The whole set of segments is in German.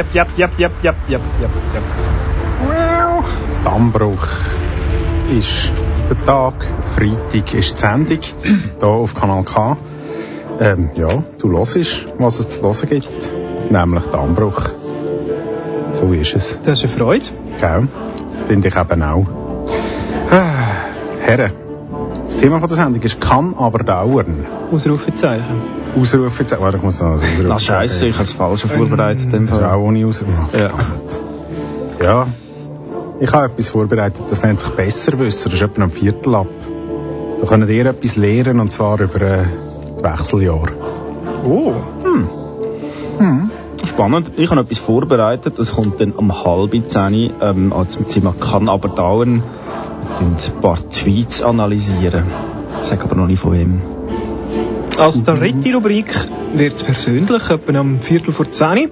yep, yep, yep, yep, yep, yep, yep, yep. Wow. Dammbruch ist der Tag. Freitag ist die Sendung hier auf Kanal K. Ähm, ja, du hörst, was es zu hören gibt, nämlich Dammbruch. So ist es. Das ist eine Freude. Gell? Finde ich eben auch. Ah, Herren, das Thema von der Sendung ist «Kann aber dauern». Ausrufezeichen. Ausrufezeichen. Warte, ich muss noch Ausrufezeichen. Na scheiße, ich habe es falsch vorbereitet. dem Das ist auch ohne Ausrufezeichen. Ja. Ja. Ich habe etwas vorbereitet, das nennt sich Besserwisser. Das ist etwa ein Viertel ab. Da könnt ihr etwas lernen, und zwar über äh, die Wechseljahre. Oh. Spannend. Ich habe etwas vorbereitet. Das kommt dann um halb zehn ähm, zum Thema «Kann aber dauern». Wir werden ein paar Tweets analysieren. Ich sage aber noch nicht von wem. Als dritte Rubrik wird es persönlich, etwa am Viertel vor zehn.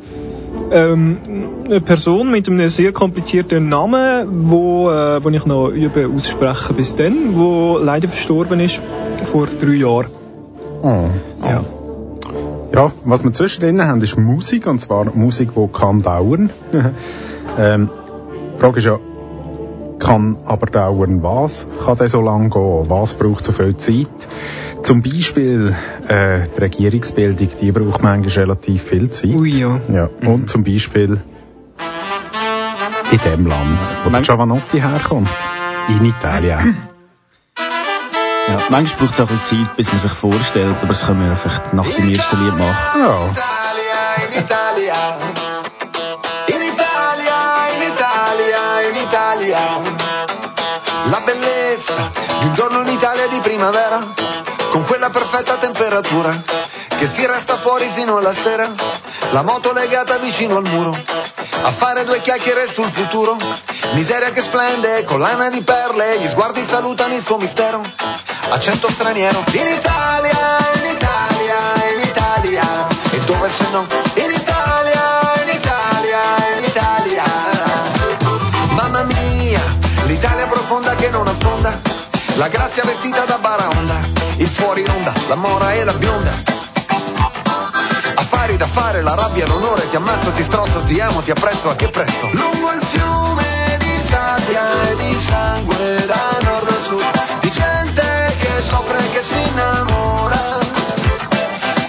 Ähm, eine Person mit einem sehr komplizierten Namen, wo, äh, wo ich noch übe aussprechen bis dann, wo leider verstorben ist vor drei Jahren. Oh. Ja. Ja, was wir zwischendrin haben, ist Musik, und zwar Musik, die kann dauern. ähm, die Frage ist ja, kann aber dauern was? Kann der so lange gehen? Was braucht so viel Zeit? Zum Beispiel äh, die Regierungsbildung, die braucht manchmal relativ viel Zeit. Ui, ja. Ja, und zum Beispiel in dem Land, wo der Man- Giovanotti herkommt. In Italien. Ja, manchmal braucht es auch ein bisschen Zeit, bis man sich vorstellt, aber das können wir einfach nach dem ersten Lied machen. Ja. La bellezza di un giorno in Italia di primavera, con quella perfetta temperatura, che si resta fuori fino alla sera, la moto legata vicino al muro, a fare due chiacchiere sul futuro, miseria che splende, collana di perle, gli sguardi salutano il suo mistero, accento straniero. In Italia, in Italia, in Italia, e dove se no? In Italia, l'Italia profonda che non affonda, la grazia vestita da baraonda, il fuori onda, la mora e la bionda. Affari da fare, la rabbia, l'onore, ti ammazzo, ti strozzo, ti amo, ti apprezzo, a che presto. Lungo il fiume di sabbia e di sangue da nord a sud, di gente che soffre e che si innamora,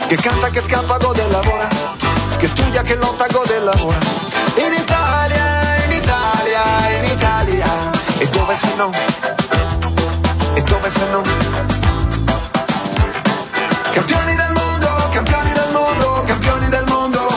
che canta, che scappa, gode e lavora, che studia, che lotta, gode e lavora. In Italia, dove se no? E dove se no? Campioni del mondo, campioni del mondo, campioni del mondo.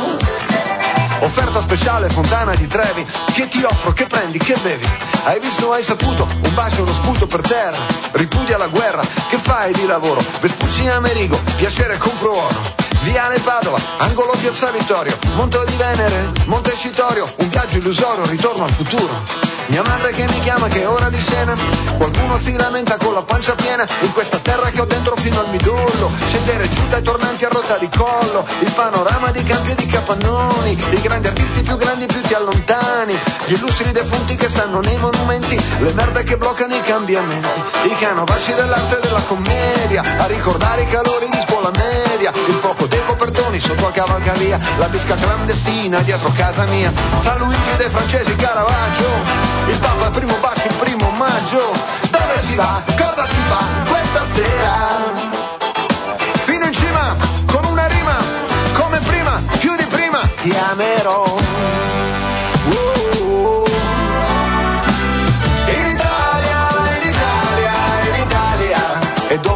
Offerta speciale Fontana di Trevi, che ti offro, che prendi, che bevi. Hai visto, hai saputo, un bacio, uno sputo per terra. Ripudia la guerra, che fai di lavoro? Vespucci Amerigo, piacere compro oro. Viale Padova, angolo Piazza Vittorio, Monte di Venere, Monte Citorio, un viaggio illusorio, ritorno al futuro. Mia madre che mi chiama che è ora di cena. Qualcuno si lamenta con la pancia piena. In questa terra che ho dentro fino al midollo Scendere giù dai tornanti a rotta di collo. Il panorama di campi e di capannoni I grandi artisti più grandi più ti allontani. Gli illustri defunti che stanno nei monumenti Le merde che bloccano i cambiamenti. I canovacci dell'arte e della commedia A ricordare i calori di scuola media. Il fuoco dei copertoni sotto a cavalcavia La disca clandestina dietro casa mia. San Luigi dei francesi Caravaggio il Papa il primo bacio il primo maggio Dove si va? Cosa si fa questa sera? Fino in cima con una rima Come prima, più di prima Ti amerò Uh.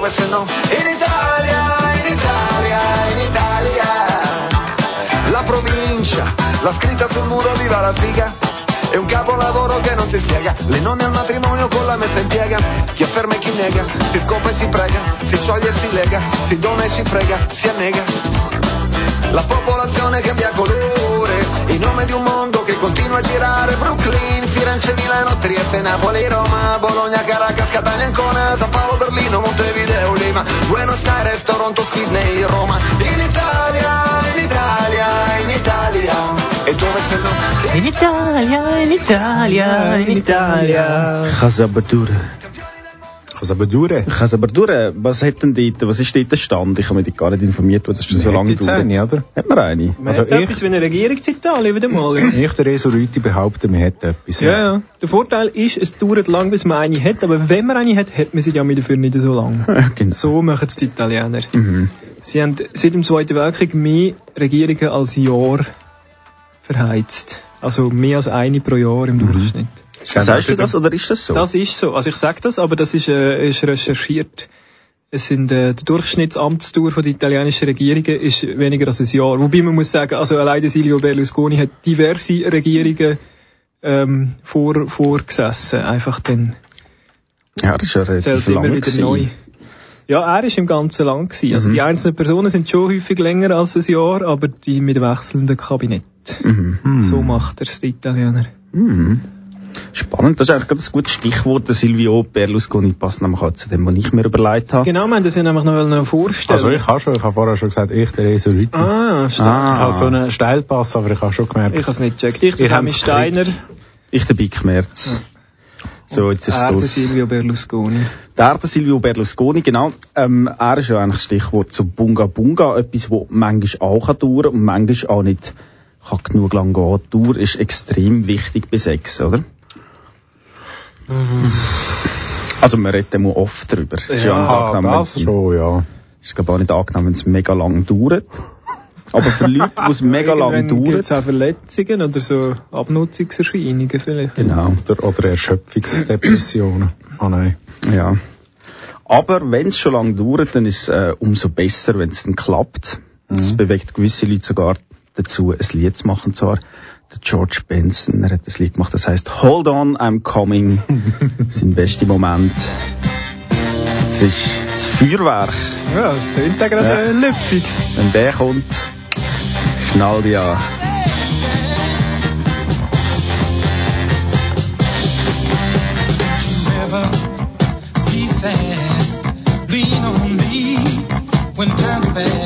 Dove se no? In Italia, in Italia, in Italia La provincia, la scritta sul muro viva la figa è un capolavoro che non si spiega. Le nonne al matrimonio con la messa in piega. Chi afferma e chi nega Si scopa e si prega. Si scioglie e si lega Si dona e si frega Si annega. La popolazione cambia colore In nome di un mondo che continua a girare. Brooklyn, Firenze, Milano, Trieste, Napoli, Roma Bologna, Caracas, Catania, Ancona San Paolo, Berlino, Montevideo, Lima Buenos Aires, Toronto, Sydney, Roma. In Italia, in Italia, in Italia In Italia, in Italia, in Italia. Es aber durch. Was hat denn dort, was ist dort der Stand? Ich habe mich gar nicht informiert, weil das schon so lange jetzt eine, dauert. oder? Hat man eine? Man Also hat ich- etwas wie eine Regierung in Italien wieder mal. Ich, der Reso Rüti, behaupte, man hat etwas. Ja, ja. Der Vorteil ist, es dauert lang, bis man eine hat, aber wenn man eine hat, hat man sie ja mit dafür nicht so lang. Ja, genau. So machen es die Italiener. Mhm. Sie haben seit dem Zweiten Weltkrieg mehr Regierungen als Jahr verheizt. Also mehr als eine pro Jahr im Durchschnitt. Sagst du das oder ist das so? Das ist so. Also ich sage das, aber das ist, äh, ist recherchiert. Es sind, äh, die Durchschnittsamtsdauer von der italienischen Regierungen ist weniger als ein Jahr. Wobei man muss sagen, also allein der Silvio Berlusconi hat diverse Regierungen ähm, vor, vorgesessen. Einfach dann ja, das ist ja es relativ zählt immer wieder gewesen. neu. Ja, er ist im ganzen Land gewesen. Also Mhm. die einzelnen Personen sind schon häufig länger als ein Jahr, aber die mit wechselndem Kabinett. Mhm. So macht er es, die Italiener. Mhm. Spannend, das ist eigentlich gerade ein gutes Stichwort. Der Silvio Berlusconi passt nämlich auch zu dem, was ich mir überlegt habe. Genau, wir haben das ja nämlich noch noch vorstellen. Also ich habe schon, ich habe vorher schon gesagt, ich, der Reso Rüti. Ah, stimmt. Ich Ah, habe so einen Steilpass, aber ich habe schon gemerkt, Ich habe es nicht gecheckt. Ich, der Sammy Steiner, ich der Big Merz. So, jetzt ist der das. Silvio Berlusconi. Der, der Silvio Berlusconi, genau. Ähm, er ist ja eigentlich Stichwort zu Bunga Bunga. Etwas, wo manchmal auch kann dauern und manchmal auch nicht kann genug lang gehen. Die Dauer ist extrem wichtig bei Sex, oder? Also, man redet immer oft drüber. Ist ja, ja, angenehm, das schon, ja. Ist glaube auch nicht angenehm, wenn es mega lang dauert. Aber für Leute, wo es mega lang dauert, gibt's auch Verletzungen oder so Abnutzungserscheinungen vielleicht. genau, Oder, oder Erschöpfungsdepressionen. Ah nein. ja. Aber wenn es schon lange dauert, dann ist es äh, umso besser, wenn es dann klappt. Das Mhm. bewegt gewisse Leute sogar dazu, ein Lied zu machen. Zwar der George Benson, er hat das Lied gemacht, das heißt Hold on, I'm coming. Sein bester Moment. Es ist das Feuerwerk. Ja, es tönt ja gerade äh, lüftig. Wenn der kommt, Lean on me when times are bad.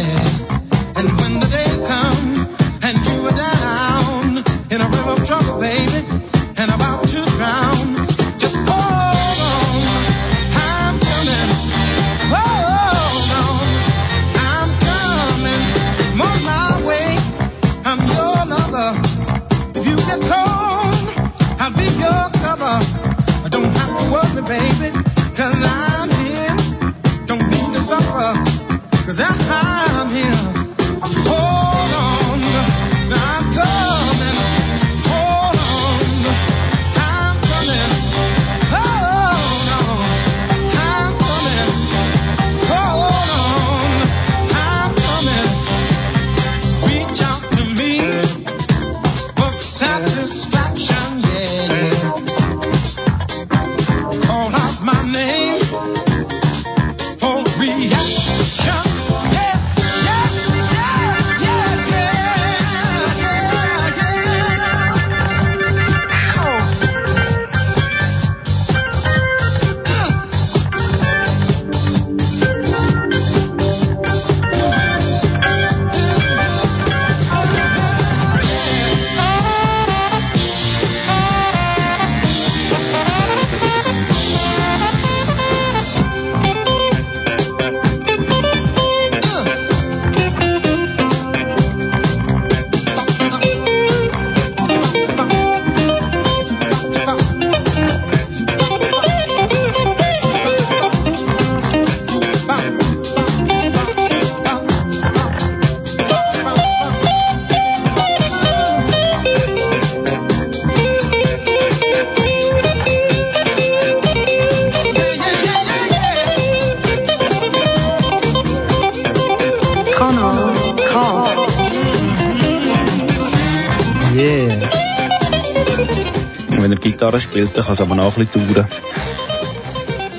Dann kann es aber noch ein bisschen dauern.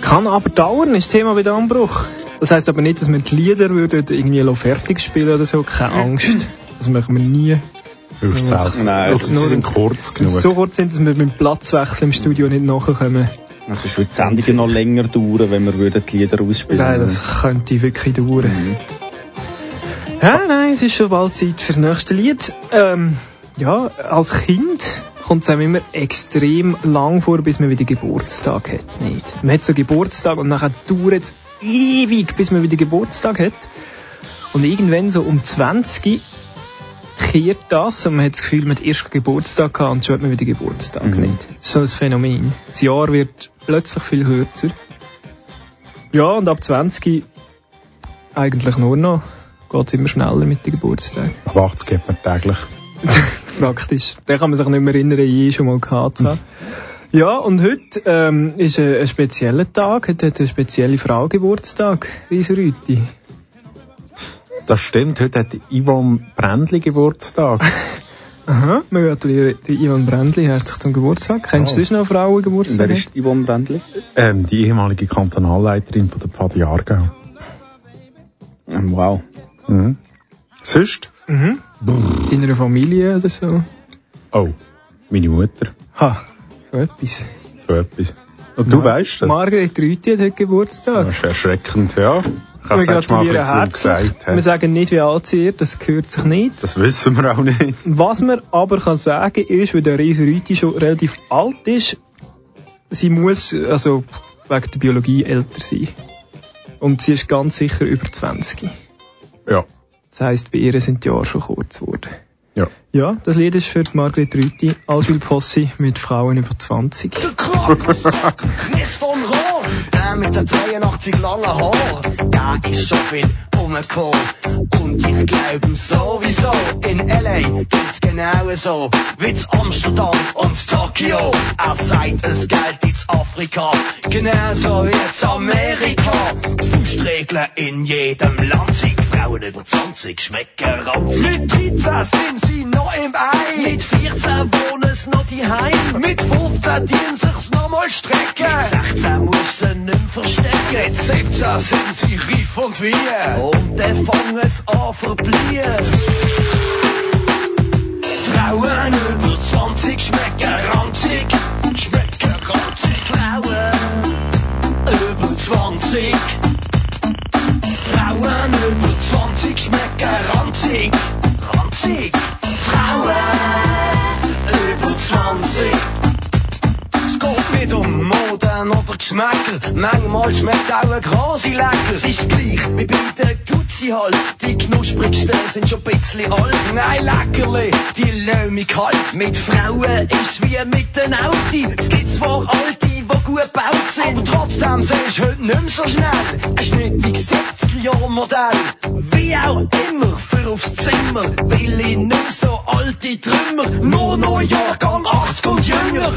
Kann aber dauern, ist das Thema bei Anbruch. Das heisst aber nicht, dass wir die Lieder würden irgendwie fertig spielen oder so. Keine Angst. Das machen wir nie. Ja, selten. nein, das- sie sind kurz Wenn genug. so kurz sind, dass wir mit dem Platzwechsel im Studio nicht nachkommen. Also es würde die Sendungen noch länger dauern, wenn wir würden die Lieder ausspielen Nein, das könnte wirklich dauern. Ja, nein, es ist schon bald Zeit fürs nächste Lied. Ähm, ja, als Kind kommt es einem immer extrem lang vor, bis man wieder Geburtstag hat. Nicht? Man hat so Geburtstag und nachher dauert es ewig, bis man wieder Geburtstag hat. Und irgendwann so um 20 kehrt das und man hat das Gefühl, man hat erst Geburtstag gehabt und schon hat man wieder Geburtstag. Mhm. Nicht? Das ist so ein Phänomen. Das Jahr wird plötzlich viel kürzer. Ja, und ab 20 eigentlich nur noch. Geht es immer schneller mit den Geburtstagen. Ab 80 geht man täglich. Praktisch. Den kann man sich nicht mehr erinnern, je schon mal gehabt zu haben. Ja, und heute ähm, ist ein, ein spezieller Tag. Heute hat eine spezielle Frau Geburtstag, Lisa Rüti. Das stimmt, heute hat Yvonne Brändli Geburtstag. Aha, wir gratulieren die Ivan Brändli herzlich zum Geburtstag. Kennst Oh. du sonst noch Frauen Geburtstag? Wer ist Yvonne Brändli? ähm, die ehemalige Kantonalleiterin von der Pfad Jahrgau. Ähm, wow. Mhm. Sonst? Mhm. In einer Familie oder so? Oh, meine Mutter. Ha, so etwas. So etwas. Und du Ma- weißt das? Margret Rüti hat heute Geburtstag. Das ist erschreckend, ja. Ich habe Wir es Mal gesagt. Wir sagen nicht, wie alt sie ist, das gehört sich nicht. Das wissen wir auch nicht. Was man aber kann sagen ist, weil der Reise Rüti schon relativ alt ist, sie muss also wegen der Biologie älter sein. Und sie ist ganz sicher über 20. Ja. Das heisst, bei ihr sind die Jahre schon kurz geworden. Ja. Ja, das Lied ist für Margret Rüti, Allschul Posse mit Frauen über 20. Chris von Rohr, der mit den 83 langen Haaren, der ist schon viel rumgekommen. Und ich glaub sowieso, in L.A. geht's genau so, wie z Amsterdam und Tokio. Er sagt, es gilt in Afrika, genauso wie in Amerika. Faustregeln in jedem Land sind Frauen über 20 schmecken ranzig. Mit 13 sind sie noch im Ei. Mit 14 wohnen sie noch die Heim. Mit 15 dienen sich's noch mal strecken. Mit 16 muss sie nicht verstecken. Mit 17 sind sie reif und wir. Und fangen sie an verbliehen. Frauen über 20 schmecken ranzig. Schmecken ranzig. Frauen über 20. Frauen über 20 schmecken ranzig. Ranzig. Frauen über 20. Nicht um Moden oder Geschmäcker. Manchmal schmeckt auch ein Grasi lecker. Es ist gleich wie bei der Gutzi halt. Die knusprigsten sind schon ein bisschen alt. Nein, Leckerli, die lassen mich kalt. Mit Frauen ist's wie mit den Autos. Es gibt zwar Alte, die gut gebaut sind. Aber trotzdem siehst du heute nicht mehr so schnell. Ein schnittiges 70er-Jahr-Modell. Wie auch immer, für aufs Zimmer. Will ich nicht so alte Trümmer. Nur noch Jahrgang 80 und jünger.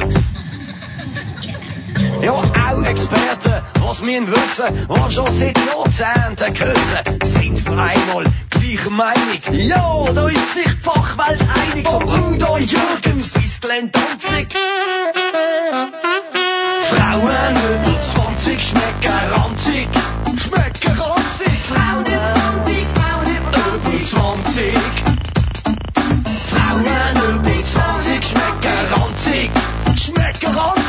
Ja, auch Experten, was müssen wissen, was schon seit Jahrzehnten küssen, sind für einmal gleicher Meinung. Ja, da ist sich die Fachwelt einig. Vom Udo Jürgens bis Glenn Danzig. Frauen über 20 schmecken ranzig. Schmecken ranzig. Frauen über 20, Frauen über 20. Frauen über 20 schmecken ranzig. Schmecken ranzig.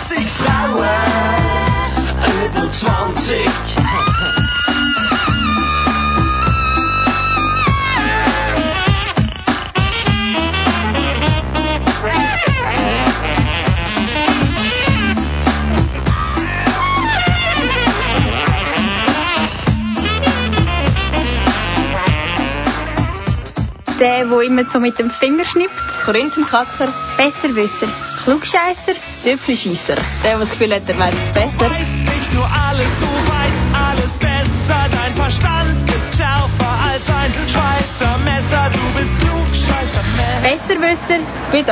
Immer so mit dem Finger schnippt. Korinthenkacker, Besserwisser. Klugscheisser. Tüpfelscheisser. Der, der das Gefühl hat, er weiß es besser. weißt nicht nur alles, du weißt alles besser. Dein Verstand ist schärfer als ein Schweizer Messer. Du bist klugscheißer Mensch. Besserwisser. Mit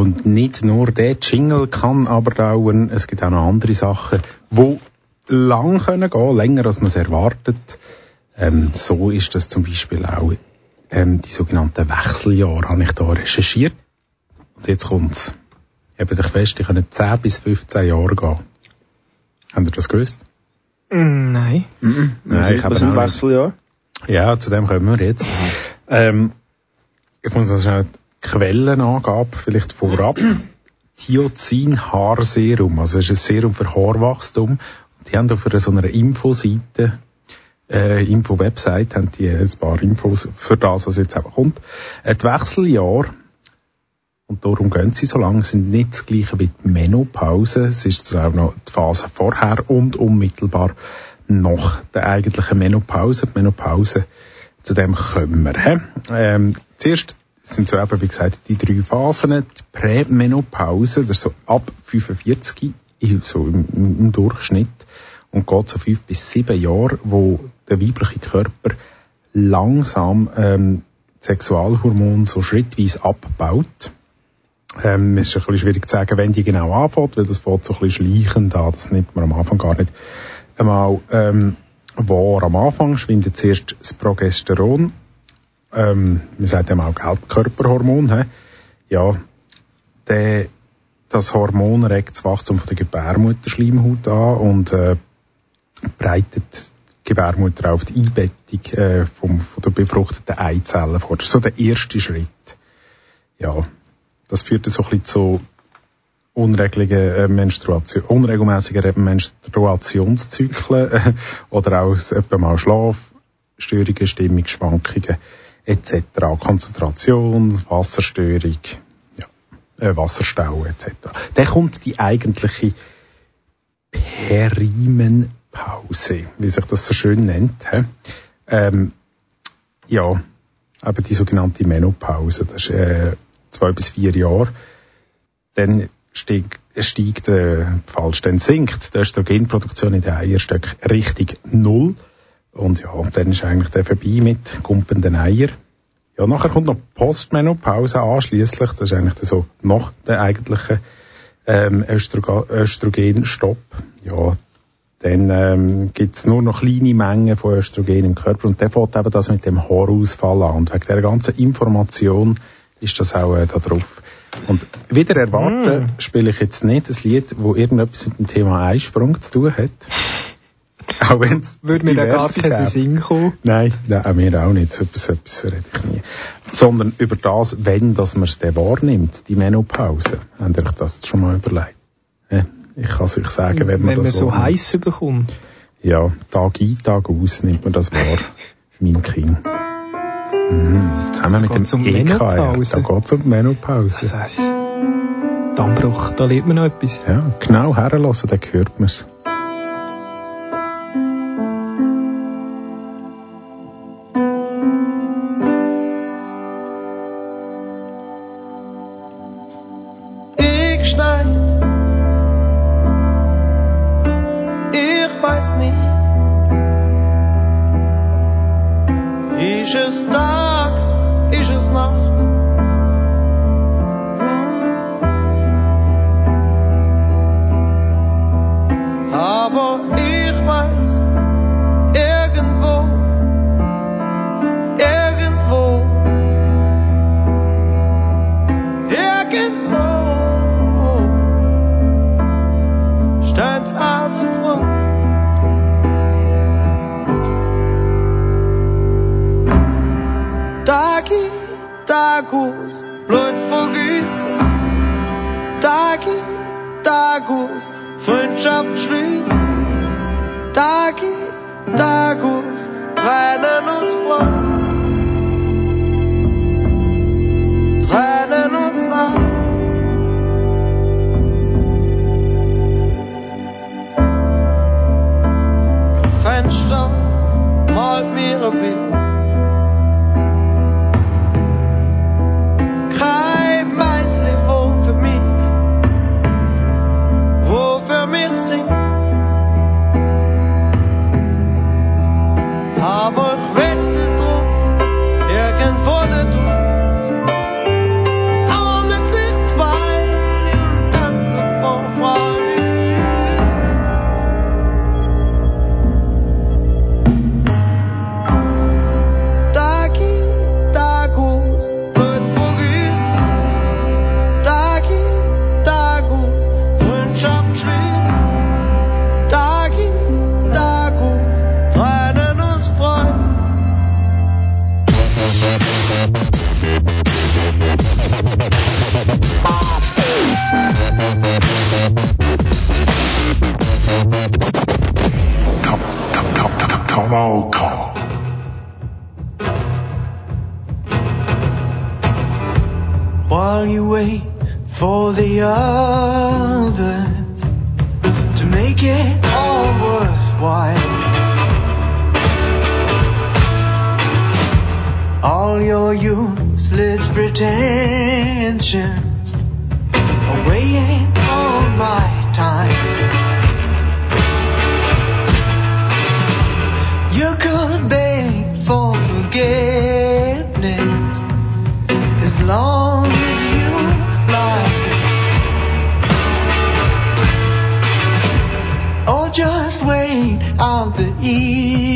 und nicht nur der Jingle kann aber dauern, es gibt auch noch andere Sachen, wo lang können gehen, länger als man es erwartet. Ähm, so ist das zum Beispiel auch ähm, die sogenannten Wechseljahre, habe ich da recherchiert. Und jetzt kommt's. Eben dich fest, die können 10 bis 15 Jahre gehen. Habt ihr das gewusst? Mm, Nein. Nein, ich habe das ein. Wechseljahr. Ja, zu dem kommen wir jetzt. Ähm, ich muss also schnell die Quellenangabe vielleicht vorab. Thiozin-Haarserum. Also es ist ein Serum für Haarwachstum. Die haben auf so einer Infoseite, äh, Info-Website, haben die ein paar Infos für das, was jetzt auch kommt. Äh, die Wechseljahr, und darum gehen sie so lange, sind nicht das gleiche wie die Menopause. Es ist auch noch die Phase vorher und unmittelbar nach der eigentlichen Menopause. Die Menopause, zu dem kommen wir. Ähm, zuerst sind so eben, wie gesagt, die drei Phasen. Die Prämenopause, das ist so ab 45, so im, im Durchschnitt, und geht so fünf bis sieben Jahre, wo der weibliche Körper langsam ähm, Sexualhormone so schrittweise abbaut. Ähm, es ist ein bisschen schwierig zu sagen, wenn die genau anfängt, weil das fängt so ein bisschen schleichend an, das nimmt man am Anfang gar nicht einmal ähm, wahr. Am Anfang schwindet zuerst das Progesteron ähm, man sagt ja auch Gelbkörperhormon, he? ja, der, das Hormon regt das Wachstum von der Gebärmutterschleimhaut an und äh, breitet die Gebärmutter auf die Einbettung äh, vom, von der befruchteten Eizellen vor. Das ist so der erste Schritt. Ja, das führt so ein bisschen zu unregelige äh, Menstruation, unregelmäßigen Menstruationszyklen äh, oder auch etwa mal Schlafstörungen, Stimmungsschwankungen etc. Konzentration, Wasserstörung, ja, äh, Wasserstau etc. Dann kommt die eigentliche Perimenpause, wie sich das so schön nennt. Ähm, ja, aber die sogenannte Menopause, das ist äh, zwei bis vier Jahre. Dann steigt, steigt äh, falsch, dann sinkt die Östrogenproduktion in den Eierstöcken Richtung Null. Und ja, dann ist eigentlich der vorbei mit gumpenden Eier. Ja, nachher kommt noch Postmenopause anschließlich. Das ist eigentlich so nach der eigentlichen ähm, Östrogen, Östrogenstopp. Ja, dann ähm, gibt nur noch kleine Mengen von Östrogen im Körper und dann fängt eben das mit dem Haarausfall an. Und wegen dieser ganzen Information ist das auch äh, da drauf. Und wieder erwarten mm. spiele ich jetzt nicht ein Lied, wo irgendetwas mit dem Thema Einsprung zu tun hat. Auch wenn's Würde mir da gar keinen Sinn kommen. Nein, nein, mir auch nicht. So etwas, etwas rede ich nie. Sondern über das, wenn dass man es dann wahrnimmt, die Menopause. Habt ihr euch das schon mal überlegt? Ich kann es euch sagen, wenn man wenn das man so heiß bekommt. Ja, Tag ein, Tag aus nimmt man das wahr. mein Kind. Mhm. Zusammen mit dem um EKR. Menopause. Da geht es um die Menopause. Das heisst, Dammbruch, da lernt man noch etwas. Ja, genau herlassen, dann hört man es. To make it all worthwhile. All your useless pretensions are weighing on my time. ease.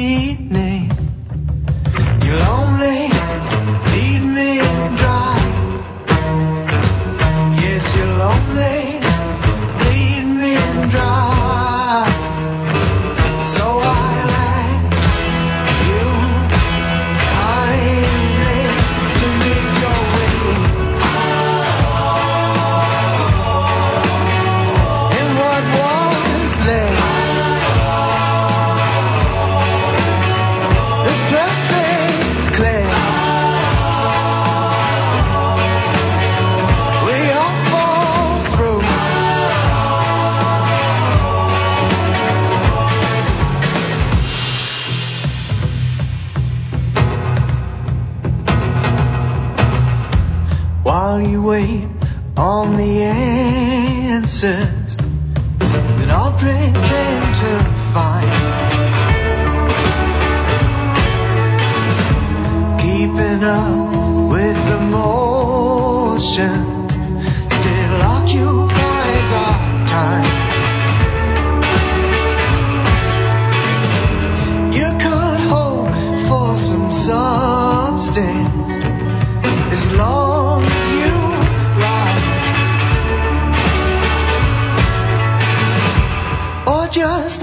last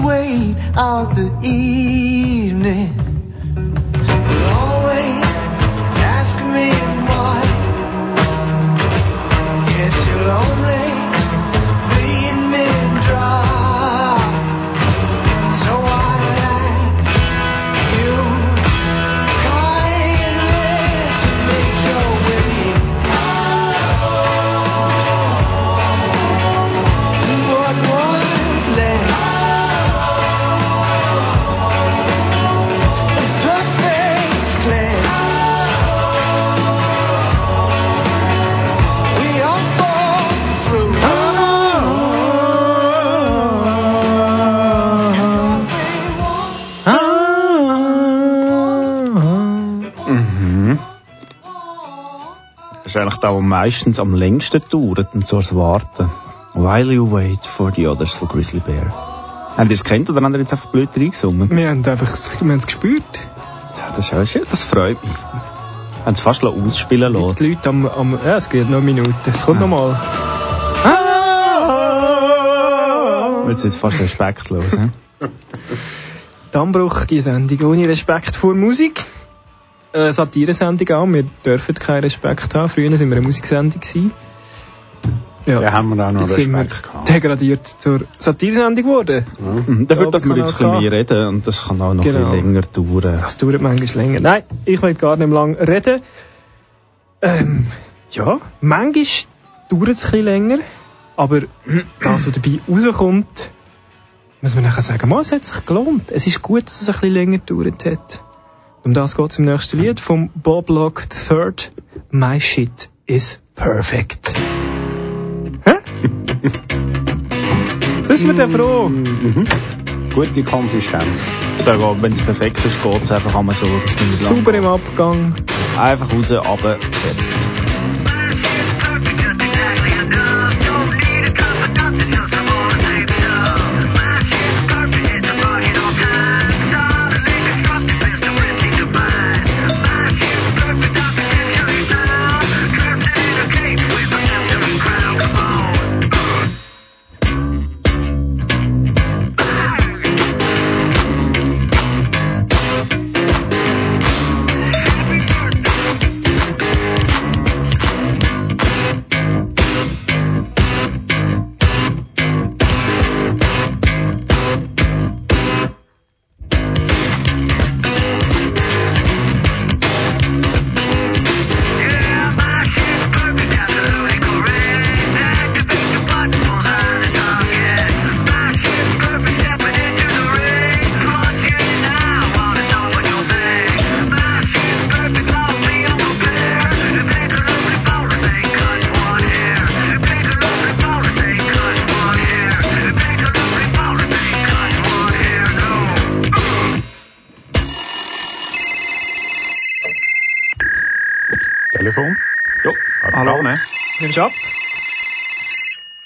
out the evening. Ist der meistens am längsten dauert, und so das Warten. While you wait for the others von Grizzly Bear. Habt ihr es kennt oder habt ihr jetzt einfach blöd reingesungen? Wir haben einfach, wir haben es gespürt. Ja, das, ist ja schön, das freut mich. Haben sie fast ausspielen Die lassen. Leute am, am, ja, es geht noch eine Minute. Es kommt Ah. noch mal. Wird es jetzt fast respektlos, he? Dammbruch, die Sendung ohne Respekt vor Musik. Äh, Satire-Sendung auch. Wir dürfen keinen Respekt haben. Früher waren wir eine Musiksendung. Gewesen. Ja, Da haben wir auch noch jetzt sind wir Respekt gehabt. degradiert zur Satire-Sendung geworden. Mhm. Dafür dürfen wir jetzt ein mehr reden und das kann auch noch Genau. ein bisschen länger dauern. Das dauert manchmal länger. Nein, ich will gar nicht lang reden. Ähm, ja, manchmal dauert es ein bisschen länger, aber das, was dabei rauskommt, muss man nachher sagen, es hat sich gelohnt. Es ist gut, dass es ein bisschen länger gedauert hat. Um das geht es im nächsten Lied vom Bob Lock III. My shit is perfect. Hä? Das ist mir der froh. Mhm. Gute Konsistenz. Wenn es perfekt ist, geht es einfach einmal so. Super im Abgang. Einfach raus, runter, fertig. Ab?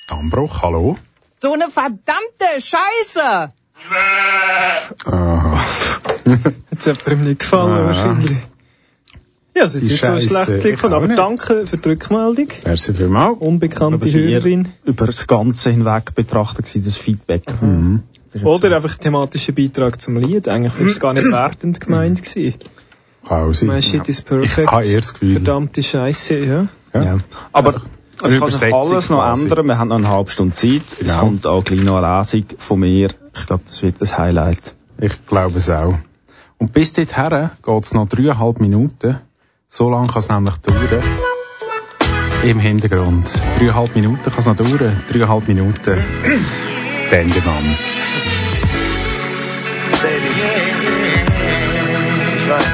Dammbruch, hallo. So eine verdammte Scheiße! Aha. Jetzt hat ihm nicht gefallen, Ah. wahrscheinlich. Ja, es ist Die jetzt so schlecht ich gefunden, auch aber nicht. danke für die Rückmeldung. Merci vielmals. Unbekannte Hörerin. über das Ganze hinweg betrachtet gewesen, das Feedback. Mhm. Oder einfach thematischer Beitrag zum Lied. Eigentlich war es gar nicht wertend gemeint gewesen. Kann auch sein. My shit is Ich perfect. habe eher das Gefühl. Verdammte Scheiße, ja. Ja. Ja. Aber es kann sich alles noch quasi. ändern. Wir haben noch eine halbe Stunde Zeit. Es Genau. kommt auch gleich noch eine Lesung von mir. Ich glaube, das wird das Highlight. Ich glaube es auch. Und bis dorthin geht es noch dreieinhalb Minuten. So lange kann es nämlich dauern. Im Hintergrund. Dreieinhalb Minuten kann es noch dauern. Dreieinhalb Minuten. Dendemann. Baby. Ich weiß.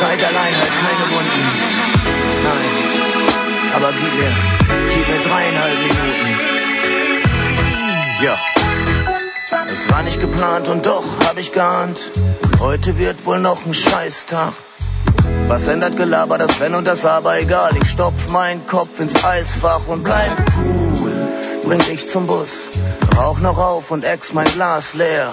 Zeit allein hat keine Wunden. Aber gib mir, gib mir dreieinhalb Minuten. Ja. Es war nicht geplant und doch hab ich geahnt. Heute wird wohl noch ein Scheißtag. Was ändert Gelaber, das Wenn und das Aber egal. Ich stopf meinen Kopf ins Eisfach und bleib cool. Bring dich zum Bus, rauch noch auf und ex mein Glas leer.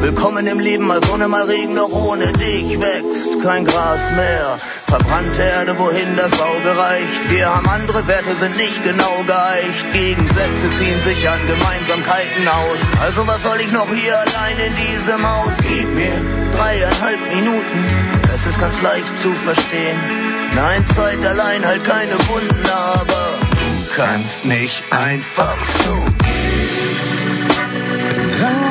Willkommen im Leben, mal Sonne, mal Regen, doch ohne dich wächst kein Gras mehr. Verbrannte Erde, wohin das Auge reicht. Wir haben andere Werte, sind nicht genau geeicht. Gegensätze ziehen sich an Gemeinsamkeiten aus. Also was soll ich noch hier allein in diesem Haus? Gib mir dreieinhalb Minuten, es ist ganz leicht zu verstehen. Nein, Zeit allein halt keine Wunden, aber kannst nicht einfach so Lass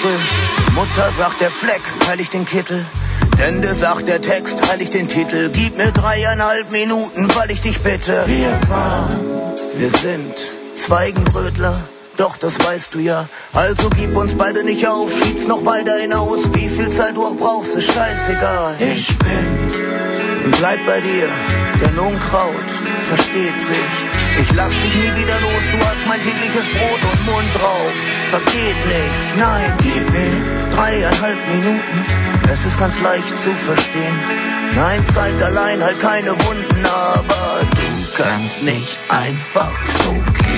Mittel. Mutter sagt der Fleck, heil ich den Kittel. Ende sagt der Text, heil ich den Titel. Gib mir dreieinhalb Minuten, weil ich dich bitte. Wir waren, wir sind Zweigenbrötler. Doch, das weißt du ja. Also gib uns beide nicht auf, schieb's noch weiter hinaus. Wie viel Zeit du auch brauchst, ist scheißegal. Ich bin und bleib bei dir, denn Unkraut versteht sich. Ich lass dich nie wieder los, du hast mein tägliches Brot und Mundraub. Vergeht nicht, nein, gib mir dreieinhalb Minuten. Es ist ganz leicht zu verstehen. Nein, Zeit allein halt keine Wunden, aber du kannst nicht einfach so gehen.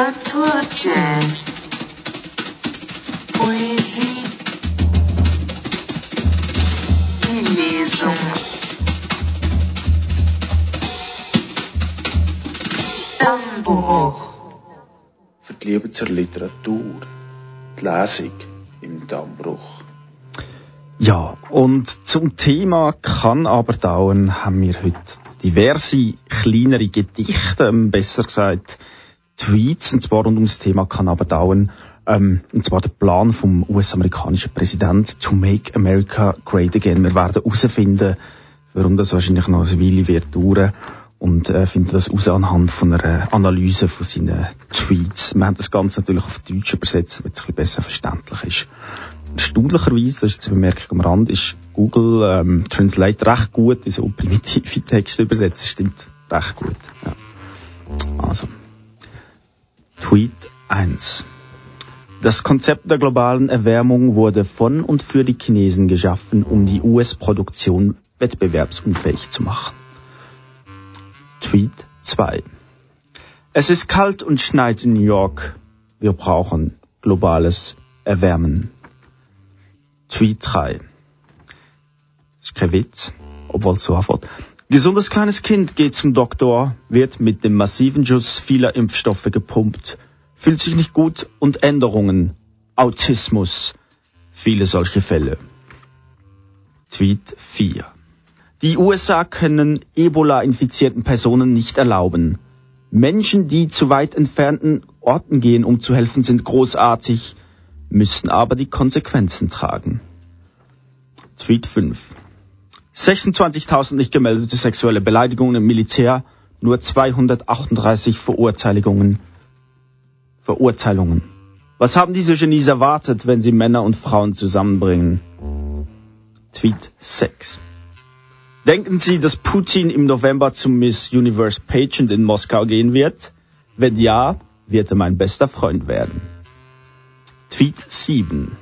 Literatur, Jazz, Poesie, die Lesung. Dammbruch. Für die Liebe zur Literatur. Die Lesung im Dammbruch. Ja, und zum Thema kann aber dauern, haben wir heute diverse kleinere Gedichte, ähm, besser gesagt Tweets, und zwar rund ums Thema dauern, ähm, und zwar der Plan vom US-amerikanischen Präsident to make America great again. Wir werden herausfinden, warum das wahrscheinlich noch eine Weile wird dauern und äh, finden das raus anhand von einer Analyse von seinen Tweets. Wir haben das Ganze natürlich auf Deutsch übersetzt, damit es ein bisschen besser verständlich ist. Erstaunlicherweise, das ist jetzt eine Bemerkung am Rand, ist Google ähm, Translate recht gut in so primitive Texte übersetzt. Das stimmt recht gut. Ja. Also. Tweet 1. Das Konzept der globalen Erwärmung wurde von und für die Chinesen geschaffen, um die US-Produktion wettbewerbsunfähig zu machen. Tweet 2. Es ist kalt und schneit in New York. Wir brauchen globales Erwärmen. Tweet 3. Ist kein Witz, obwohl so anfängt. Gesundes kleines Kind geht zum Doktor, wird mit dem massiven Schuss vieler Impfstoffe gepumpt, fühlt sich nicht gut und Änderungen, Autismus, viele solche Fälle. Tweet 4. Die USA können Ebola-infizierten Personen nicht erlauben. Menschen, die zu weit entfernten Orten gehen, um zu helfen, sind großartig, müssen aber die Konsequenzen tragen. Tweet 5. 26.000 nicht gemeldete sexuelle Beleidigungen im Militär, nur 238 Verurteilungen. Verurteilungen. Was haben diese Genies erwartet, wenn sie Männer und Frauen zusammenbringen? Tweet 6. Denken Sie, dass Putin im November zum Miss Universe Pageant in Moskau gehen wird? Wenn ja, wird er mein bester Freund werden. Tweet 7.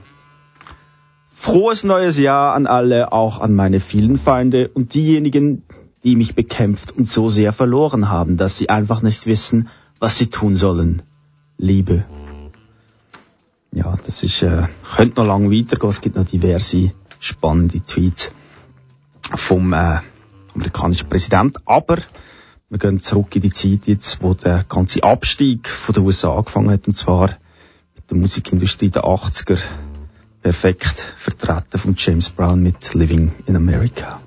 Frohes neues Jahr an alle, auch an meine vielen Feinde und diejenigen, die mich bekämpft und so sehr verloren haben, dass sie einfach nicht wissen, was sie tun sollen. Liebe. Ja, das ist, äh, könnte noch lang weitergehen. Es gibt noch diverse spannende Tweets vom äh, amerikanischen Präsident. Aber wir gehen zurück in die Zeit jetzt, wo der ganze Abstieg von den USA angefangen hat, und zwar mit der Musikindustrie der 80er. Perfekt vertreten von James Brown mit Living in America.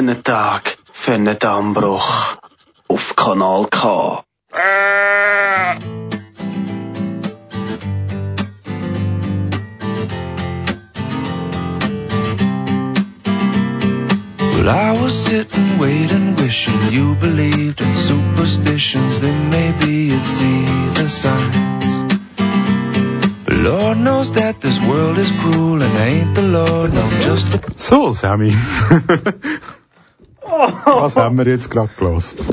in the dark from Dammbruch auf Kanal K. Well, I was sitting, waiting, wishing you believed in superstitions. Then maybe it's either signs. But Lord knows that this world is cruel and I ain't the Lord. No, just a. So, Sammy. Was haben wir jetzt gerade gelost?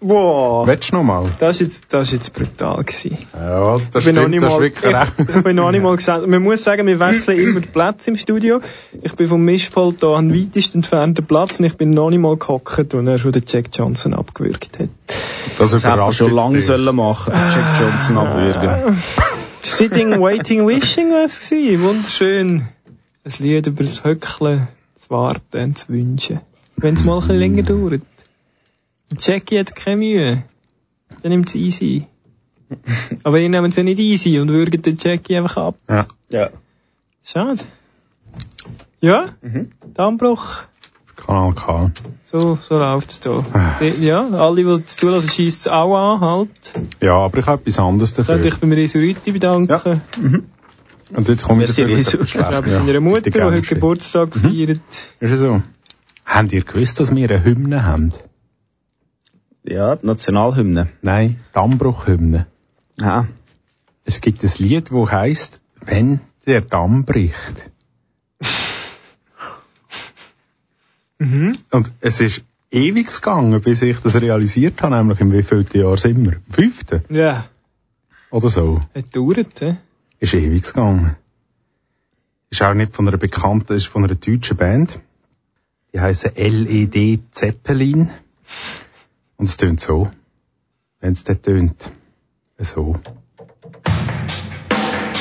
Wow. Willst du noch mal? Das ist jetzt, das ist jetzt brutal gewesen. Ja, das ich bin noch stimmt, nicht das ist mal, wirklich recht. ich, ich bin noch nicht mal gesagt, man muss sagen, wir wechseln immer die Plätze im Studio. Ich bin vom Mischpult hier an weitest entfernten Platz und ich bin noch nicht mal gehockt, und er schon den Jack Johnson abgewürgt hat. Das Das hätte schon lange sollen machen, Jack Johnson abwürgen. Sitting, Waiting, Wishing war es gewesen. Wunderschön. Ein Lied über das Höckeln, das Warten und das Wünschen. Wenn es mal ein bisschen länger dauert. Jackie hat keine Mühe. Dann nimmt es easy. Aber ihr nehmt es ja nicht easy und würgt den Jackie einfach ab. Ja. Ja. Schade. Ja, Dammbruch. Kanal K. So, so läuft's da. Ah. Ja, alle, die es zulassen, scheisst es auch an, halt. Ja, aber ich habe etwas anderes Ich dafür. möchte mich beim Resuriti bedanken. Und jetzt ich Merci, dafür Ich glaube, seiner Mutter, die heute Geburtstag feiert. Ist ja so. Habt ihr gewusst, dass wir eine Hymne haben? Ja, die Nationalhymne. Nein, Dammbruchhymne. Ja. Es gibt ein Lied, das heisst, wenn der Damm bricht. Mhm. Und es ist ewig gegangen, bis ich das realisiert habe, nämlich im wievielten Jahr sind wir? Fünften? Ja, Oder so. hat gedauert, hä? Ist ewig gegangen. Ist auch nicht von einer bekannten, ist von einer deutschen Band. Die heißen LED Zeppelin. Und es tönt so. Wenn es dort tönt. So.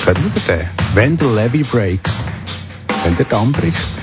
Kennen wir den? When the levee breaks. Wenn der Damm bricht.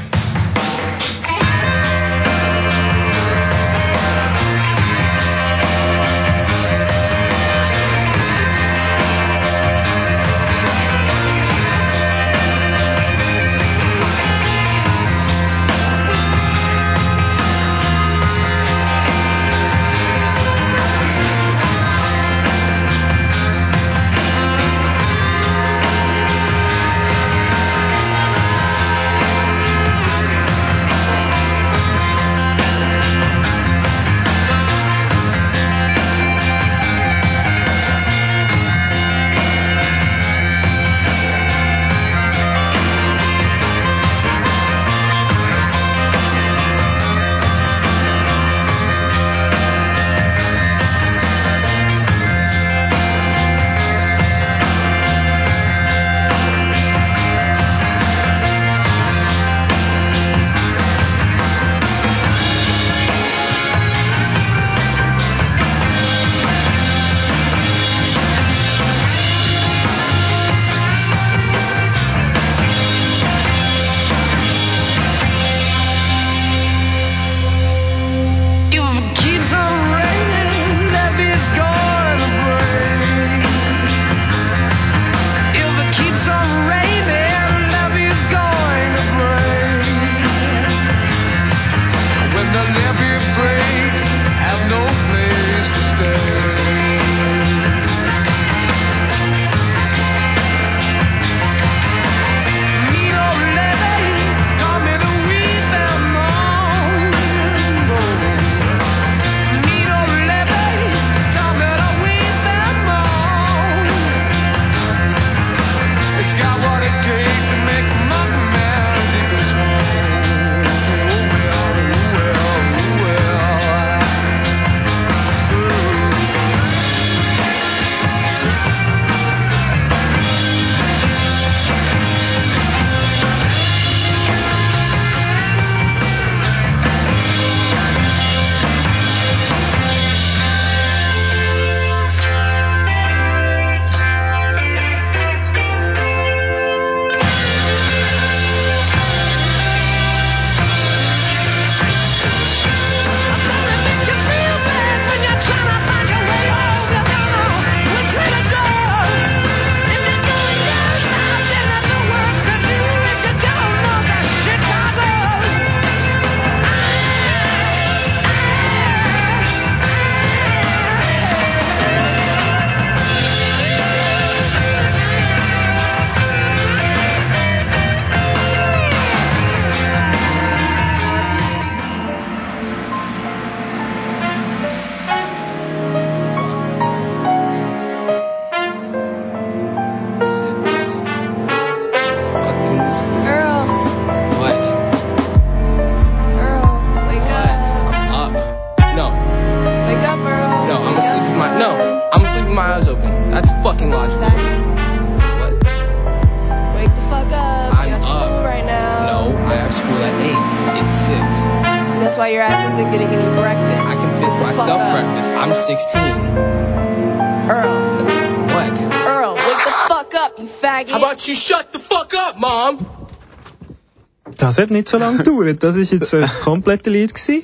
Das hat nicht so lange gedauert. Das ist jetzt das komplette Lied gewesen.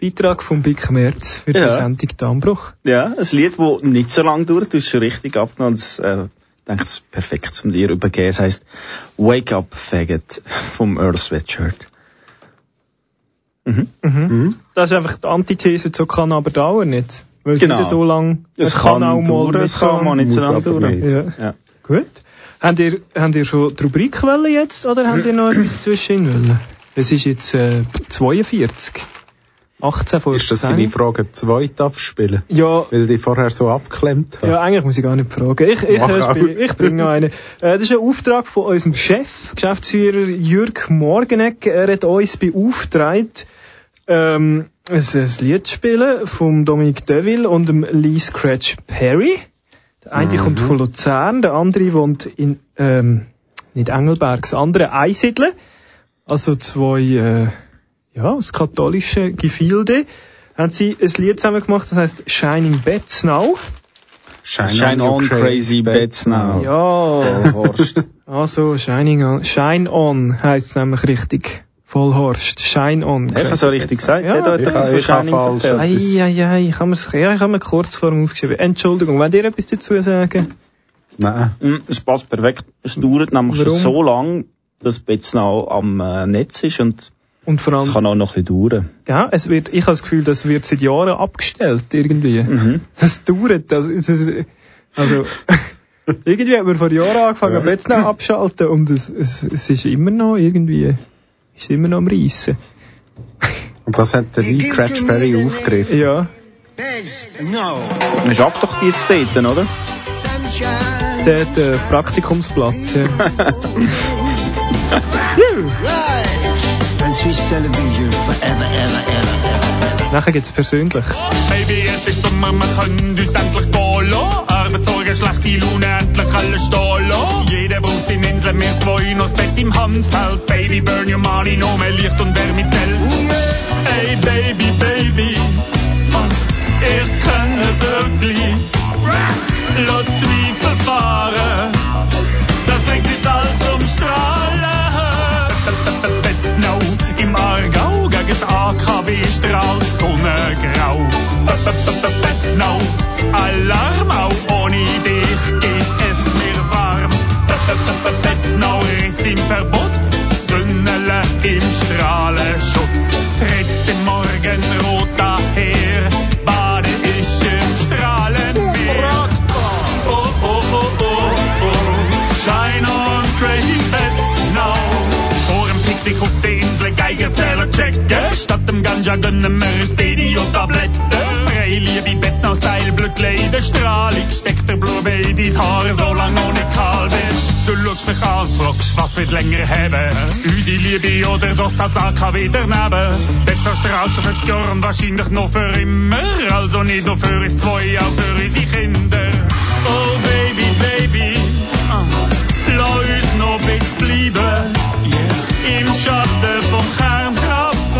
Beitrag von Bick Merz für die Ja. Sendung Dammbruch. Ja, ein Lied, das nicht so lange dauert, du hast schon richtig abgenommen. Das, äh, ich denke, es ist perfekt zum dir übergeben. Es heisst Wake Up Faggot vom Earl Sweatshirt. Mhm. Mhm. Das ist einfach die Antithese zu kann aber dauern nicht. Weil Genau. es nicht so lang, Es kann auch mal dauern, nicht es kann mal nicht so lange dauern. nicht. Ja. Ja. Gut. Habt ihr, habt ihr schon die Rubrik wollen jetzt oder habt ihr noch etwas zwischen wollen? Es ist jetzt äh, 42. 18 vor Ist das 10. deine Frage 2 darf spielen? Ja, Weil ich dich vorher so abgeklemmt habe. Ja, eigentlich muss ich gar nicht fragen. Ich, ich, äh, spiele- ich bringe noch einen. Äh, das ist ein Auftrag von unserem Chef, Geschäftsführer Jürg Morgenegg. Er hat uns beauftragt, ähm, ein, ein Lied zu spielen vom Dominic Deville und dem Lee Scratch Perry. Der eine kommt von Luzern, der andere wohnt in, ähm, nicht Engelberg, das andere Einsiedeln. Also zwei, äh, ja, aus katholischen Gefilde. Haben sie ein Lied zusammen gemacht, das heißt Shining Beds Now. Shine, your on crazy bets now. Ja, Horst. also Shining on, Shine on heisst es nämlich richtig. Vollhorst, Shine on. Ich habe so richtig gesagt. Ja, Ja, hat ich etwas habe- von ich habe Shining falsch erzählt. etwas. Eieiei, ich habe mir's, ja, ich habe mir kurz vor ihm aufgeschrieben. Entschuldigung, wollt ihr etwas dazu sagen? Nein. Mm, Es passt perfekt. Es dauert nämlich Warum? schon so lang, dass Betznau am äh, Netz ist und Und vor es allem, kann auch noch ein bisschen dauern. ja, es wird, ich habe das Gefühl, das wird seit Jahren abgestellt, irgendwie. Mhm. Das dauert, das, das ist, also, irgendwie hat man vor Jahren angefangen, ja. jetzt noch abschalten und es, es, es ist immer noch irgendwie, ist immer noch am Reissen. Und das hat der Lee Cratch Perry aufgegriffen. Ja. Man schafft doch die jetzt dort, oder? Der hat äh, Praktikumsplatz, ja. And Swiss television forever, ever, ever, Nachher geht's persönlich. Baby, es ist Sommer, wir können uns endlich gehen lassen. Arbeitssorgen, schlechte Laune, endlich alles stehen lassen. Jeder braucht seine Insel, wir zwei noch das Bett im Handfeld. Baby, burn your money, noch mehr Licht und Wärme Zelt. Hey, Baby, Baby, ich kann wirklich Lass Zweifel fahren. Das bringt nicht alles AKW strahlt Sonnengrau. Betznau, Alarm, auch ohne dich geht es mir warm. Betznau ist im Verbot, Statt dem Ganja gönnen wir uns Pedio-Tabletten. Freiliebe Betznau-Style, Blöckle in Strahlung. Steckt der Blume in dein Haar, so lang noch nicht kalt ist. Du schaust mich an, fragst, was wird länger haben? Unsere Liebe oder doch das AKW daneben? Betznau strahlt schon 50 Jahre und wahrscheinlich noch für immer. Also nicht nur für uns zwei, auch für unsere Kinder. Oh Baby, Baby, lass uns noch ein bisschen bleiben. Im Schatten vom Kernkraftwerk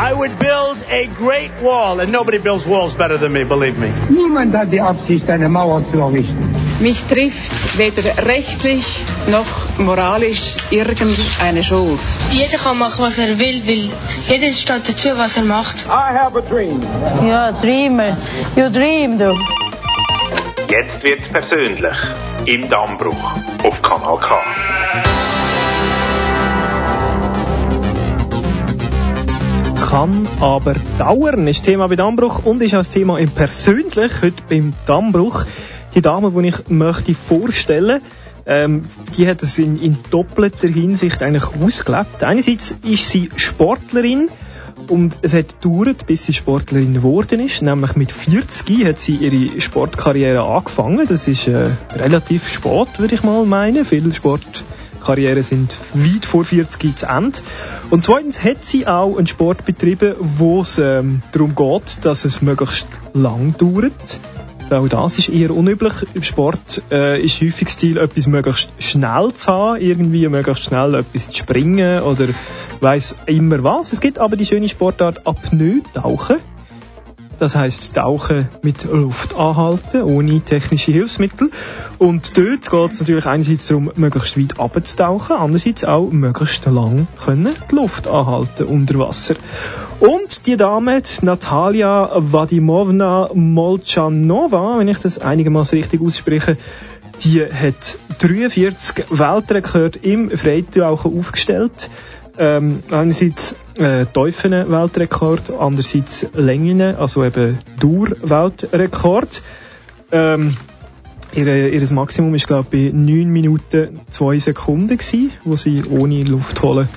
I would build a great wall, and nobody builds walls better than me, believe me. Niemand hat die Absicht, eine Mauer zu errichten. Mich trifft weder rechtlich noch moralisch irgendeine Schuld. Jeder kann machen, was er will, weil jeder steht dazu, was er macht. I have a dream. Ja, Dreamer. You dream, du. Jetzt wird's persönlich. Im Dammbruch auf Kanal K. Kann aber dauern, ist Thema bei Dammbruch und ist auch das Thema im Persönlich, heute beim Dammbruch. Die Dame, die ich möchte vorstellen ähm, die hat es in, in doppelter Hinsicht eigentlich ausgelebt. Einerseits ist sie Sportlerin Und es hat gedauert, bis sie Sportlerin geworden ist. Nämlich mit 40 hat sie ihre Sportkarriere angefangen. Das ist äh, relativ spät, würde ich mal meinen. Viele Sportkarrieren sind weit vor 40 zu Ende. Und zweitens hat sie auch einen Sport betrieben, wo es ähm, darum geht, dass es möglichst lang dauert. Auch das ist eher unüblich. Im Sport äh, ist häufig Ziel, etwas möglichst schnell zu haben, irgendwie möglichst schnell etwas zu springen oder weiss immer was. Es gibt aber die schöne Sportart Apnoe-Tauchen. Das heißt Tauchen mit Luft anhalten, ohne technische Hilfsmittel. Und dort geht es natürlich einerseits darum, möglichst weit abzutauchen, andererseits auch möglichst lang können die Luft anhalten unter Wasser. Und die Dame, Natalia Vadimovna Molchanova, wenn ich das einigermaßen richtig ausspreche, die hat 43 Weltrekorde im Freitauchen aufgestellt. Ähm, einerseits äh, Teufen Weltrekord, andererseits Längen, also eben Dauer-Weltrekord. Ähm, ihre, ihr Maximum ist glaube ich bei 9 Minuten 2 Sekunden gewesen, wo sie ohne Luft holen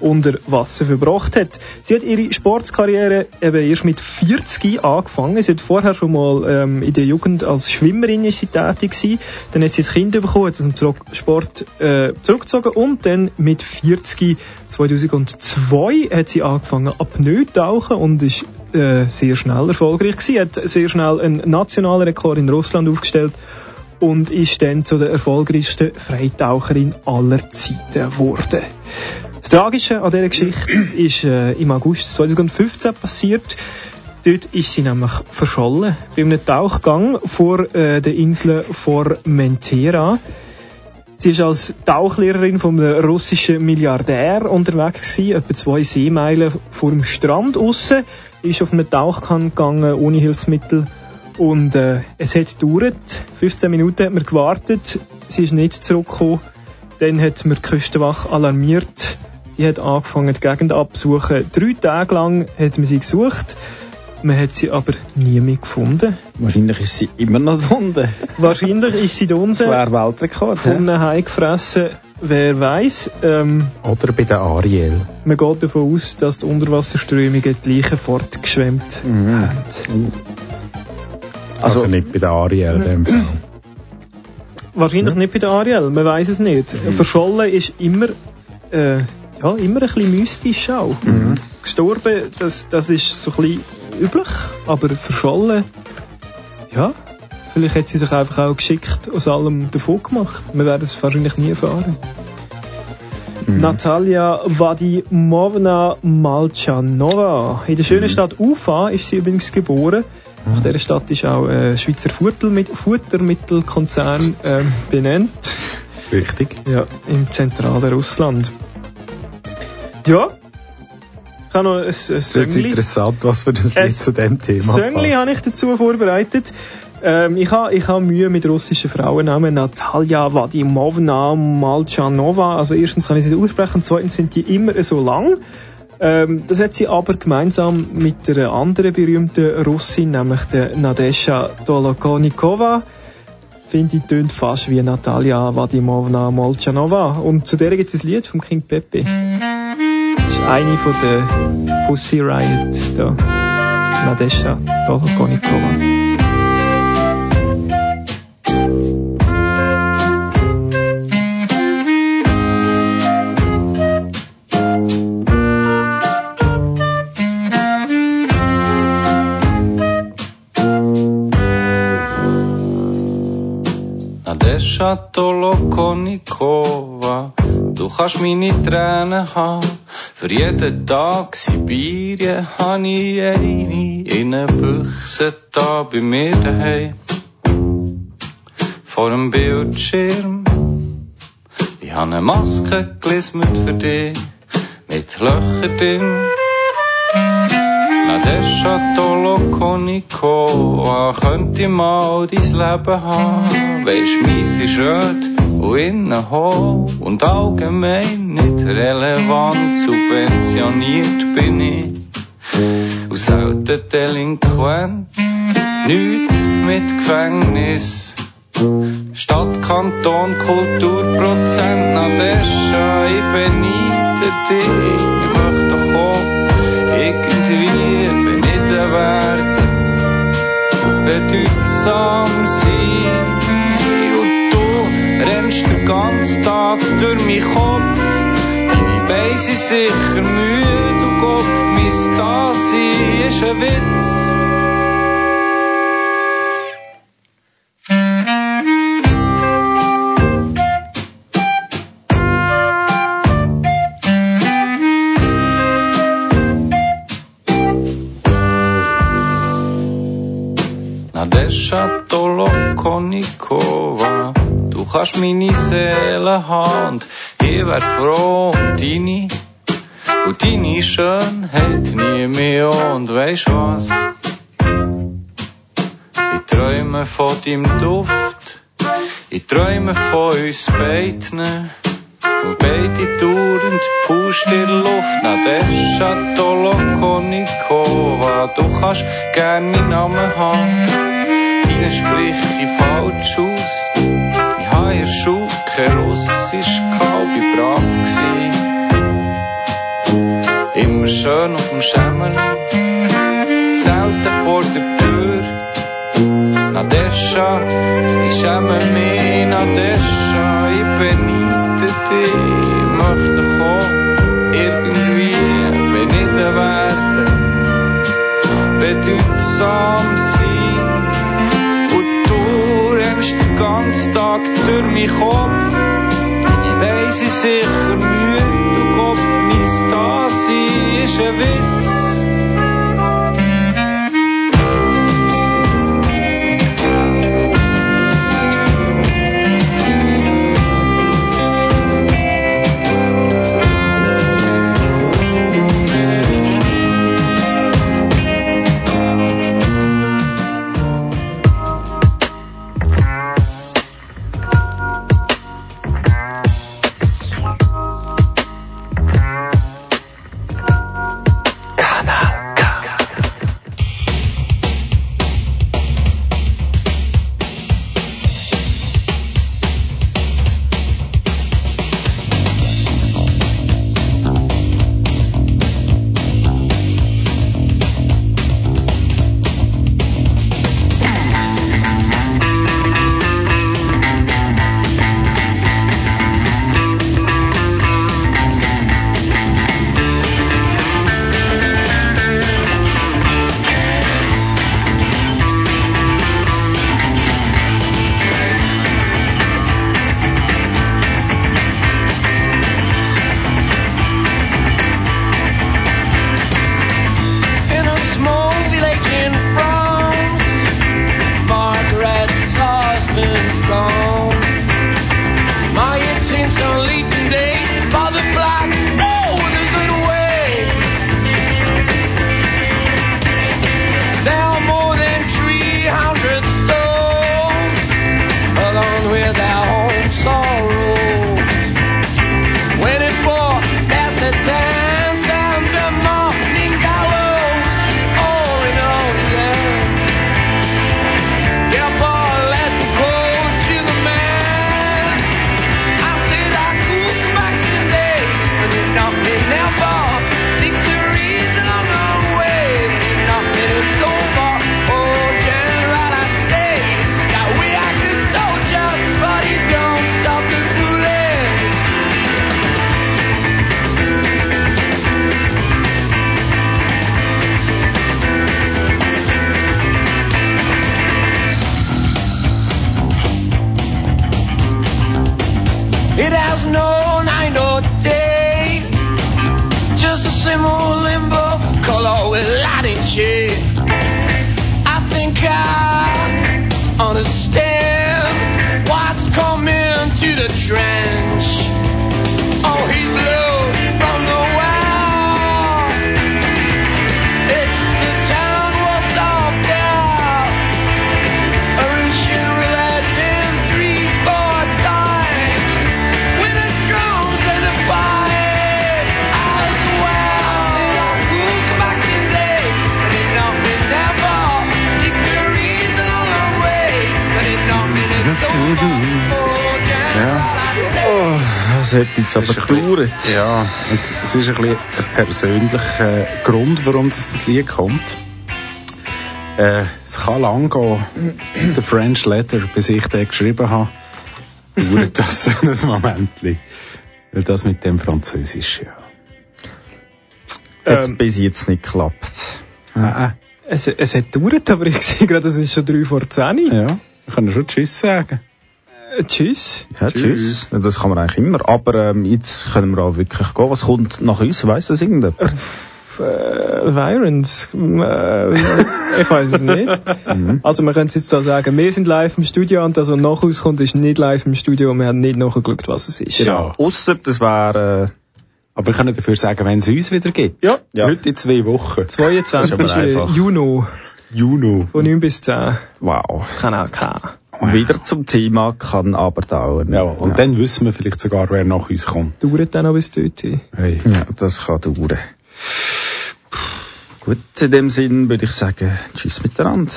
unter Wasser verbracht hat. Sie hat ihre Sportskarriere eben erst mit 40 angefangen. Sie hat vorher schon mal ähm, in der Jugend als Schwimmerin tätig gewesen. Dann hat sie ein Kind bekommen, hat zum Zurück Sport äh, zurückgezogen und dann mit 40 2002 hat sie angefangen Apnoe tauchen und ist äh, sehr schnell erfolgreich gewesen. Hat sehr schnell einen nationalen Rekord in Russland aufgestellt und ist dann zu der erfolgreichsten Freitaucherin aller Zeiten geworden. Das Tragische an dieser Geschichte ist äh, im August 2015 passiert. Dort ist sie nämlich verschollen bei einem Tauchgang vor äh, der Insel Formentera. Sie ist als Tauchlehrerin vom russischen Milliardär unterwegs gewesen, etwa zwei Seemeilen vor dem Strand aussen, ist auf einen Tauchgang gegangen ohne Hilfsmittel und äh, es hat gedauert. 15 Minuten hat man gewartet, sie ist nicht zurückgekommen. Dann hat mir die Küstenwache alarmiert. Die hat angefangen, die Gegend abzusuchen. Drei Tage lang hat man sie gesucht. Man hat sie aber nie mehr gefunden. Wahrscheinlich ist sie immer noch drunten. Wahrscheinlich ist sie drunten. Das wäre Weltrekord. Von einem Hai gefressen. Wer weiß? Ähm, Oder bei der Ariel. Man geht davon aus, dass die Unterwasserströmungen die Leichen fortgeschwemmt Mhm. haben. Also, Also- nicht bei der Ariel. in dem Fall. Wahrscheinlich nicht bei der Ariel, man weiß es nicht. Verschollen ist immer, äh, ja, immer ein bisschen mystisch auch. Gestorben, das, das ist so ein bisschen üblich, aber verschollen, ja, vielleicht hat sie sich einfach auch geschickt aus allem davon gemacht. Wir werden es wahrscheinlich nie erfahren. Natalia Vadimovna Malchanova. In der schönen Stadt Ufa ist sie übrigens geboren. Nach dieser Stadt ist auch ein Schweizer Futtermit- Futtermittelkonzern ähm, benannt. Richtig. Ja, im zentralen Russland. Ja. Ich habe noch ein, ein Söngli. interessant, was für das Lied zu dem Thema Söngli habe ich dazu vorbereitet. Ähm, ich habe ich ha Mühe mit russischen Frauennamen. Natalia Vadimovna Malchanova. Also erstens kann ich sie nicht aussprechen, zweitens sind die immer so lang. Ähm, das hat sie aber gemeinsam mit einer anderen berühmten Russin, nämlich der Nadesha Dolokonikova. Finde ich, tönt fast wie Natalia Vadimovna Molchanova. Und zu der gibt es ein Lied vom King Pepe. Eine von der Pussy Riot da. Nadesha Dolokonikova. Nadesha Tolokonikova, du kannst meine Tränen haben. Für jeden Tag Sibirien habe ich eine in einer Büchse da bei mir daheim. Vor dem Bildschirm. Ich habe eine Maske gelismet für dich, mit Löchern drin. Nadesha Tolokonikova, könnte ich mal dein Leben haben. Weisst, meins ist rot innenhohl und allgemein nicht relevant subventioniert bin ich. Aus alten Delinquenten, nichts mit Gefängnis. Stadt, Kanton, Kulturprozent, Nadesha, ich beneide dich. Ich möchte doch auch irgendwie beneiden werden, bedeutsam sein ganzen Tag durch meinen Kopf. Deine Beine sind sicher müde und Kopf, mein Dasein ist ein Witz. Nadesha Tolokonikova, kannst meine Seele haben und ich wär froh um deine und deine Schönheit nie mehr und weisst was? Ich träume von deinem Duft, ich träume von uns beiden und beide dauernd Fuß in der Luft. Nadesha Tolokonikova, du kannst gern meinen Namen haben. Deine sprich ich falsch aus. Schule kein Russisch bin brav gewesen. Immer schön auf dem Schemmeli, selten vor der Tür. Nadesha, ich schäme mich, Nadesha, ich beneide dich, möchte kommen, irgendwie beneden werden, bedeutsam sein. Ganzen Tag durch meinen Kopf, ich weiss, ich sicher müde, du Kopf, mein Dasein ist ein Witz. Das hat jetzt aber gedauert. Ja, jetzt, es ist ein bisschen ein persönlicher Grund, warum das, das Lied kommt. Äh, es kann lang gehen, der French Letter, bis ich den geschrieben habe. dauert das so ein Momentchen. Weil das mit dem Französisch, ja. Hat Ähm. bis jetzt nicht geklappt. Ah, Es, es hat gedauert, aber ich sehe gerade, es ist schon drei vor zehn. Ja, ich kann schon Tschüss sagen. Äh, tschüss. Ja, tschüss. Ja, Das kann man eigentlich immer. Aber ähm, jetzt können wir auch wirklich gehen. Was kommt nach uns? Weiss das irgendjemand? Äh, Virons. Äh, ich weiß es nicht. Mhm. Also wir können es jetzt so sagen, wir sind live im Studio und das, was nach uns kommt, ist nicht live im Studio und wir haben nicht nachgeschaut, was es ist. Genau. Ausser, das wäre... Aber wir können dafür sagen, wenn es uns wieder gibt. Ja. Ja. Heute in zwei Wochen. 22. Das ist aber einfach. Juni Juno. von 9 bis 10. Äh, wow. Kanal K. Wieder zum Thema kann aber dauern. Ja, und dann wissen wir vielleicht sogar, wer nach uns kommt. Dauert dann noch bis dorthin. Hey. Ja, das kann dauern. Gut, in dem Sinn würde ich sagen, tschüss miteinander.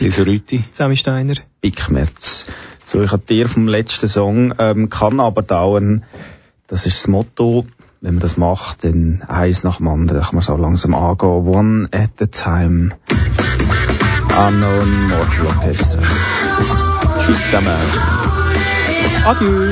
Risoriti. Sammy Steiner. Big Merz. So, ich habe dir vom letzten Song, ähm, kann aber dauern. Das ist das Motto. Wenn man das macht, dann eins nach dem anderen kann man so langsam angehen. One at a time. Unknown Mortal Orchestra. Tschüss zusammen. Adieu.